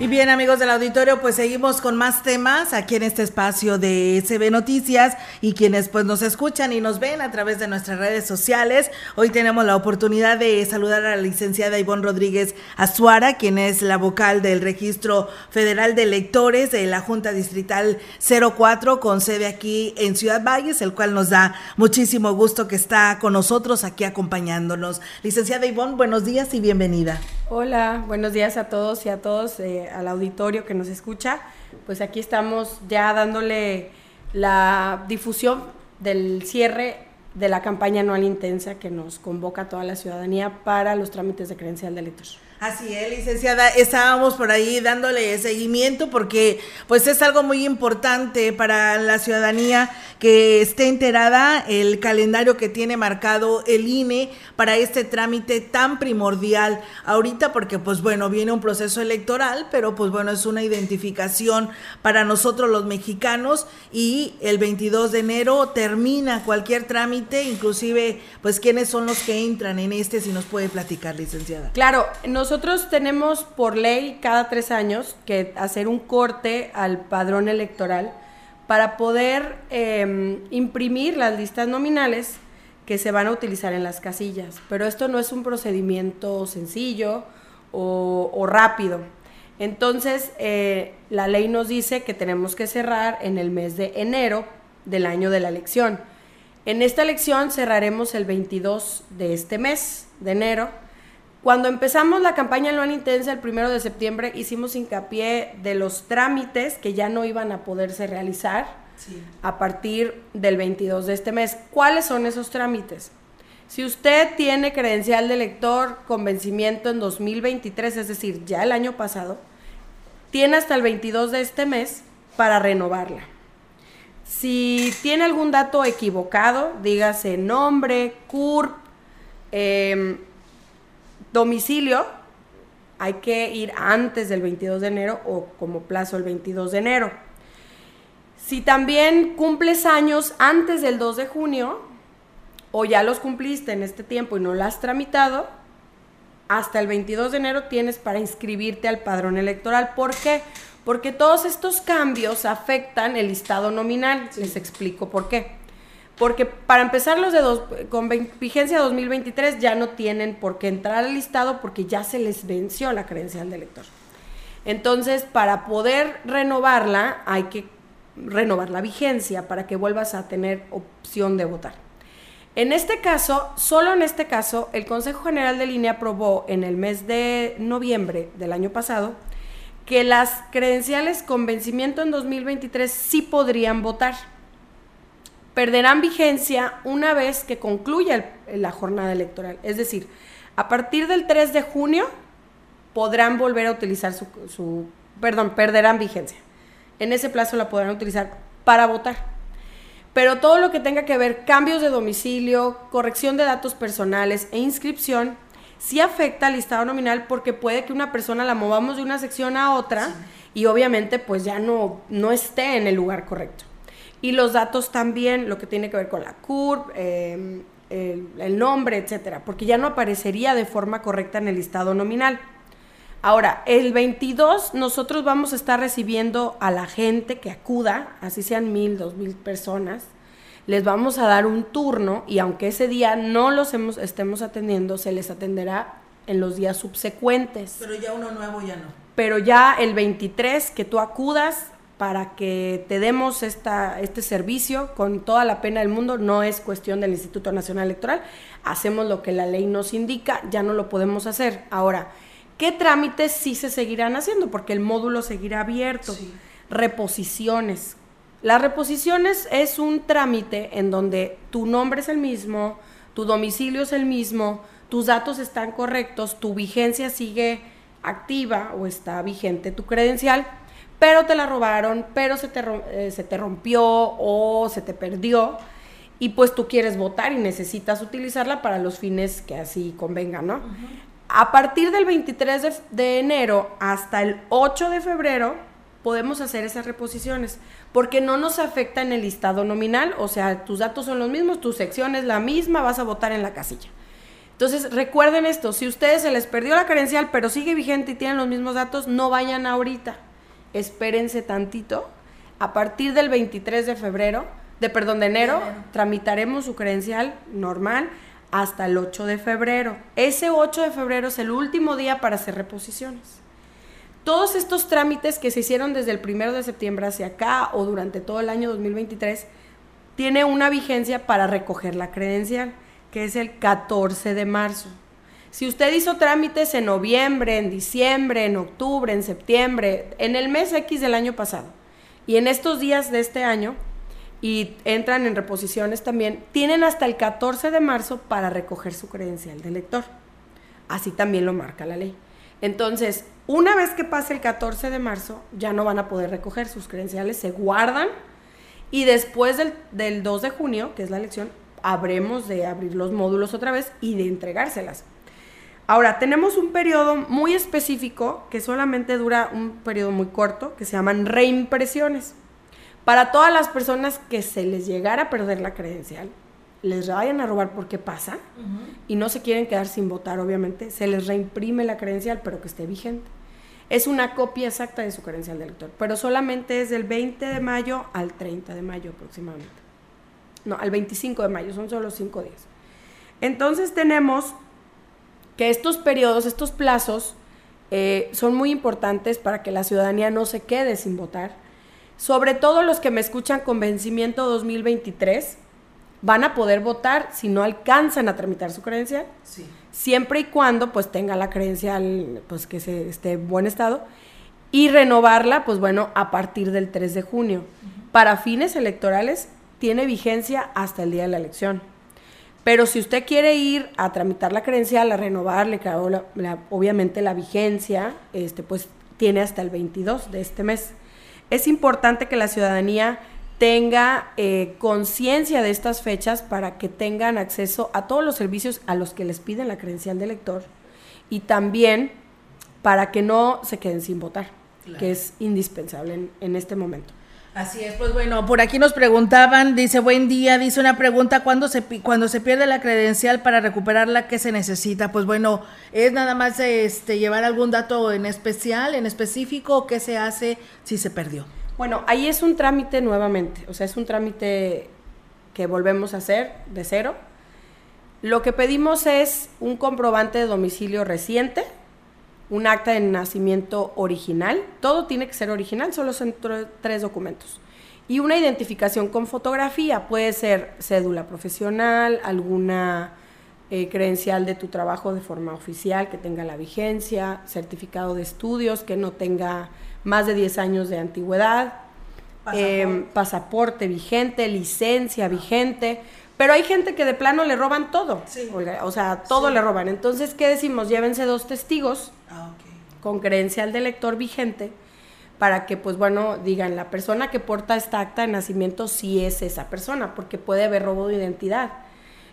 Y bien, amigos del auditorio, pues seguimos con más temas aquí en este espacio de CB Noticias y quienes pues nos escuchan y nos ven a través de nuestras redes sociales. Hoy tenemos la oportunidad de saludar a la licenciada Ivonne Rodríguez Azuara, quien es la vocal del Registro Federal de Electores de la Junta Distrital 04 con sede aquí en Ciudad Valles, el cual nos da muchísimo gusto que está con nosotros aquí acompañándonos. Licenciada Ivonne, buenos días y bienvenida. Hola, buenos días a todos y a todos. Eh, al auditorio que nos escucha. Pues aquí estamos ya dándole la difusión del cierre de la campaña anual intensa que nos convoca a toda la ciudadanía para los trámites de credencial de elector. Así es, licenciada, estábamos por ahí dándole seguimiento porque pues es algo muy importante para la ciudadanía que esté enterada el calendario que tiene marcado el INE para este trámite tan primordial ahorita porque pues bueno, viene un proceso electoral, pero pues bueno, es una identificación para nosotros los mexicanos y el 22 de enero termina cualquier trámite, inclusive pues quiénes son los que entran en este, si nos puede platicar, licenciada. Claro, nos nosotros tenemos por ley cada tres años que hacer un corte al padrón electoral para poder em, imprimir las listas nominales que se van a utilizar en las casillas. Pero esto no es un procedimiento sencillo o, rápido. Entonces, eh, la ley nos dice que tenemos que cerrar en el mes de enero del año de la elección. En esta elección cerraremos el 22 de este mes, de enero, cuando empezamos la campaña anual intensa el primero de septiembre, hicimos hincapié de los trámites que ya no iban a poderse realizar a partir del 22 de este mes. ¿Cuáles son esos trámites? Si usted tiene credencial de lector con vencimiento en 2023, es decir, ya el año pasado, tiene hasta el 22 de este mes para renovarla. Si tiene algún dato equivocado, dígase nombre, CURP, eh, Domicilio, hay que ir antes del 22 de enero o como plazo el 22 de enero. Si también cumples años antes del 2 de junio, o ya los cumpliste en este tiempo y no lo has tramitado, hasta el 22 de enero tienes para inscribirte al padrón electoral. ¿Por qué? Porque todos estos cambios afectan el listado nominal. Les explico por qué. Porque para empezar los de con vigencia 2023 ya no tienen por qué entrar al listado porque ya se les venció la credencial de elector. Entonces, para poder renovarla, hay que renovar la vigencia para que vuelvas a tener opción de votar. En este caso, solo en este caso, el Consejo General de Línea aprobó en el mes de noviembre del año pasado que las credenciales con vencimiento en 2023 sí podrían votar perderán vigencia una vez que concluya la jornada electoral. Es decir, a partir del 3 de junio podrán volver a utilizar su, perdón, perderán vigencia. En ese plazo la podrán utilizar para votar. Pero todo lo que tenga que ver cambios de domicilio, corrección de datos personales e inscripción, sí afecta al listado nominal porque puede que una persona la movamos de una sección a otra y obviamente pues ya no, no esté en el lugar correcto. Y los datos también, lo que tiene que ver con la CURP, em, el, nombre, etcétera, porque ya no aparecería de forma correcta en el listado nominal. Ahora, el 22 nosotros vamos a estar recibiendo a la gente que acuda, así sean mil, dos mil personas, les vamos a dar un turno y aunque ese día no los estemos atendiendo, se les atenderá en los días subsecuentes. Pero ya uno nuevo ya no. Pero ya el 23 que tú acudas, para que te demos esta, este servicio con toda la pena del mundo. No es cuestión del Instituto Nacional Electoral. Hacemos lo que la ley nos indica, ya no lo podemos hacer. Ahora, ¿qué trámites sí se seguirán haciendo? Porque el módulo seguirá abierto. Reposiciones. Las reposiciones es un trámite en donde tu nombre es el mismo, tu domicilio es el mismo, tus datos están correctos, tu vigencia sigue activa o está vigente tu credencial pero te la robaron, pero se te, eh, se te rompió o se te perdió y pues tú quieres votar y necesitas utilizarla para los fines que así convengan, ¿no? A partir del 23 de, de, enero hasta el 8 de febrero podemos hacer esas reposiciones porque no nos afecta en el listado nominal, o sea, tus datos son los mismos, tu sección es la misma, vas a votar en la casilla. Entonces, recuerden esto, si ustedes se les perdió la credencial, pero sigue vigente y tienen los mismos datos, no vayan ahorita. Espérense tantito. A partir del 23 de febrero, de perdón, de enero, tramitaremos su credencial normal hasta el 8 de febrero. Ese 8 de febrero es el último día para hacer reposiciones. Todos estos trámites que se hicieron desde el 1 de septiembre hacia acá o durante todo el año 2023 tiene una vigencia para recoger la credencial, que es el 14 de marzo. Si usted hizo trámites en noviembre, en diciembre, en octubre, en septiembre, en el mes X del año pasado, y en estos días de este año, y entran en reposiciones también, tienen hasta el 14 de marzo para recoger su credencial de lector. Así también lo marca la ley. Entonces, una vez que pase el 14 de marzo, ya no van a poder recoger sus credenciales, se guardan y después del, del 2 de junio, que es la elección, habremos de abrir los módulos otra vez y de entregárselas. Ahora, tenemos un periodo muy específico que solamente dura un periodo muy corto, que se llaman reimpresiones. Para todas las personas que se les llegara a perder la credencial, les vayan a robar porque pasa y no se quieren quedar sin votar, obviamente, se les reimprime la credencial, pero que esté vigente. Es una copia exacta de su credencial de elector, pero solamente es del 20 de mayo al 30 de mayo aproximadamente. No, al 25 de mayo, son solo cinco días. Entonces tenemos que estos periodos, estos plazos, eh, son muy importantes para que la ciudadanía no se quede sin votar sobre todo los que me escuchan con vencimiento 2023, van a poder votar si no alcanzan a tramitar su credencial. Sí. Siempre y cuando pues tenga la credencial pues que se, esté en buen estado y renovarla pues bueno a partir del 3 de junio. Para fines electorales tiene vigencia hasta el día de la elección. Pero si usted quiere ir a tramitar la credencial, a renovarle, claro, obviamente la vigencia, este, pues tiene hasta el 22 de este mes es importante que la ciudadanía tenga eh, conciencia de estas fechas para que tengan acceso a todos los servicios a los que les piden la credencial de elector y también para que no se queden sin votar, que es indispensable en este momento. Así es, pues bueno, por aquí nos preguntaban, dice buen día, dice una pregunta, ¿cuándo se, cuando se pierde la credencial para recuperarla, qué se necesita? Pues bueno, es nada más este, llevar algún dato en especial, en específico, qué se hace si se perdió. Bueno, ahí es un trámite nuevamente, o sea, es un trámite que volvemos a hacer de cero. Lo que pedimos es un comprobante de domicilio reciente, un acta de nacimiento original, todo tiene que ser original, solo son tres documentos. Y una identificación con fotografía, puede ser cédula profesional, alguna eh, credencial de tu trabajo de forma oficial que tenga la vigencia, certificado de estudios que no tenga más de 10 años de antigüedad, pasaporte, em, vigente, licencia vigente. Pero hay gente que de plano le roban todo. o sea, todo le roban. Entonces, ¿qué decimos? Llévense dos testigos ah, con credencial de lector vigente para que, pues bueno, digan, la persona que porta esta acta de nacimiento sí es esa persona, porque puede haber robo de identidad.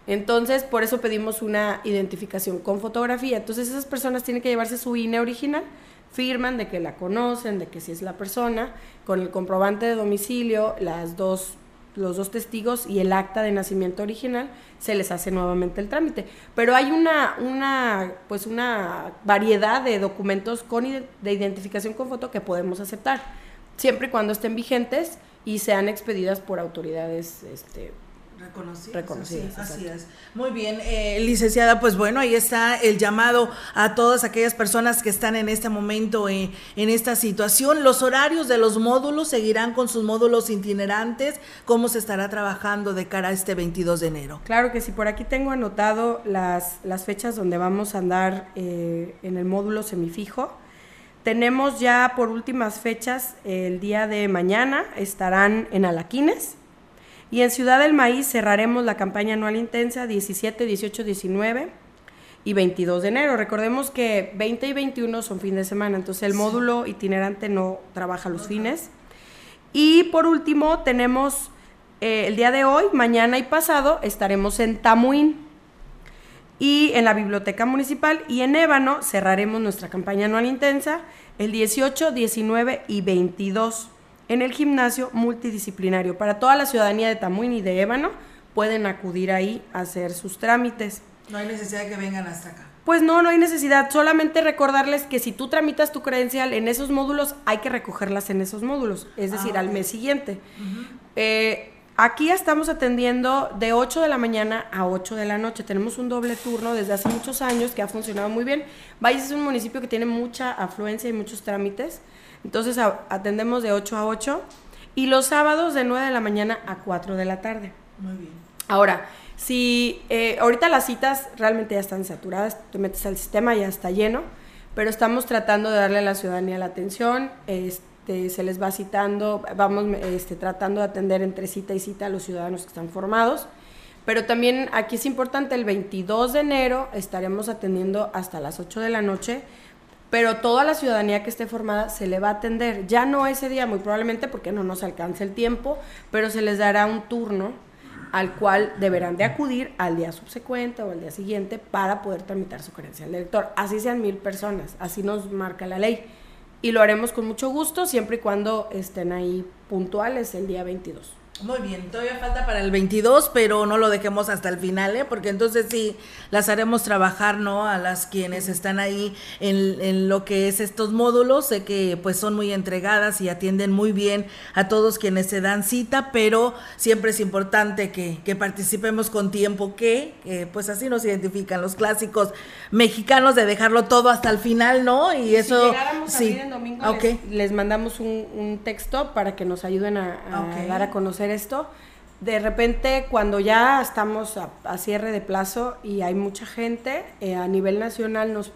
Entonces, por eso pedimos una identificación con fotografía. Entonces, esas personas tienen que llevarse su INE original, firman de que la conocen, de que sí es la persona, con el comprobante de domicilio, las dos los dos testigos y el acta de nacimiento original, se les hace nuevamente el trámite. Pero hay una, una, pues una variedad de documentos con, de identificación con foto que podemos aceptar, siempre y cuando estén vigentes y sean expedidas por autoridades este, Reconocidas. Así, es. Muy bien, eh, licenciada, pues bueno, ahí está el llamado a todas aquellas personas que están en este momento eh, en esta situación. Los horarios de los módulos seguirán con sus módulos itinerantes. ¿Cómo se estará trabajando de cara a este 22 de enero? Claro que sí, por aquí tengo anotado las, las fechas donde vamos a andar eh, en el módulo semifijo. Tenemos ya por últimas fechas, el día de mañana estarán en Alaquines y en Ciudad del Maíz cerraremos la campaña anual intensa 17, 18, 19 y 22 de enero. Recordemos que 20 y 21 son fin de semana, entonces el módulo itinerante no trabaja los fines. Y por último tenemos eh, el día de hoy, mañana y pasado estaremos en Tamuín y en la biblioteca municipal y en Ébano cerraremos nuestra campaña anual intensa el 18, 19 y 22 en el gimnasio multidisciplinario. Para toda la ciudadanía de Tamuín y de Ébano pueden acudir ahí a hacer sus trámites. No hay necesidad de que vengan hasta acá. Pues no, no hay necesidad. Solamente recordarles que si tú tramitas tu credencial en esos módulos, hay que recogerlas en esos módulos, es decir, Ah, al mes siguiente. Eh, aquí estamos atendiendo de 8 de la mañana a 8 de la noche. Tenemos un doble turno desde hace muchos años que ha funcionado muy bien. Valles es un municipio que tiene mucha afluencia y muchos trámites. Entonces atendemos de 8 a 8 y los sábados de 9 de la mañana a 4 de la tarde. Muy bien. Ahora, si eh, ahorita las citas realmente ya están saturadas, te metes al sistema, ya está lleno, pero estamos tratando de darle a la ciudadanía la atención, este, se les va citando, vamos este, tratando de atender entre cita y cita a los ciudadanos que están formados, pero también aquí es importante, el 22 de enero estaremos atendiendo hasta las 8 de la noche, pero toda la ciudadanía que esté formada se le va a atender. Ya no ese día, muy probablemente porque no nos alcance el tiempo, pero se les dará un turno al cual deberán de acudir al día subsecuente o al día siguiente para poder tramitar su credencial de elector. Así sean mil personas, así nos marca la ley. Y lo haremos con mucho gusto siempre y cuando estén ahí puntuales el día 22. Muy bien, todavía falta para el 22, pero no lo dejemos hasta el final, ¿eh? porque entonces sí las haremos trabajar, ¿no? A las quienes están ahí en, en lo que es estos módulos, sé que pues son muy entregadas y atienden muy bien a todos quienes se dan cita, pero siempre es importante que, que participemos con tiempo, que eh, pues así nos identifican los clásicos mexicanos de dejarlo todo hasta el final, ¿no? Y eso si llegáramos a sí. abrir en domingo, Ok. les, les mandamos un, un texto para que nos ayuden a, a dar a conocer esto. De repente, cuando ya estamos a, a cierre de plazo y hay mucha gente, eh, a nivel nacional nos,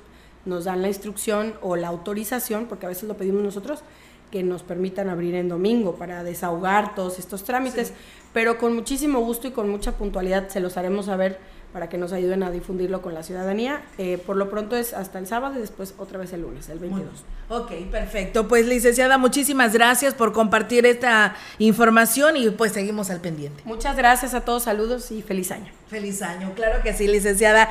nos dan la instrucción o la autorización, porque a veces lo pedimos nosotros, que nos permitan abrir en domingo para desahogar todos estos trámites, pero con muchísimo gusto y con mucha puntualidad se los haremos saber para que nos ayuden a difundirlo con la ciudadanía. Eh, por lo pronto es hasta el sábado y después otra vez el lunes, el 22. Ok, perfecto. Pues licenciada, muchísimas gracias por compartir esta información y pues seguimos al pendiente. Muchas gracias a todos, saludos y feliz año. Feliz año, claro que sí, licenciada.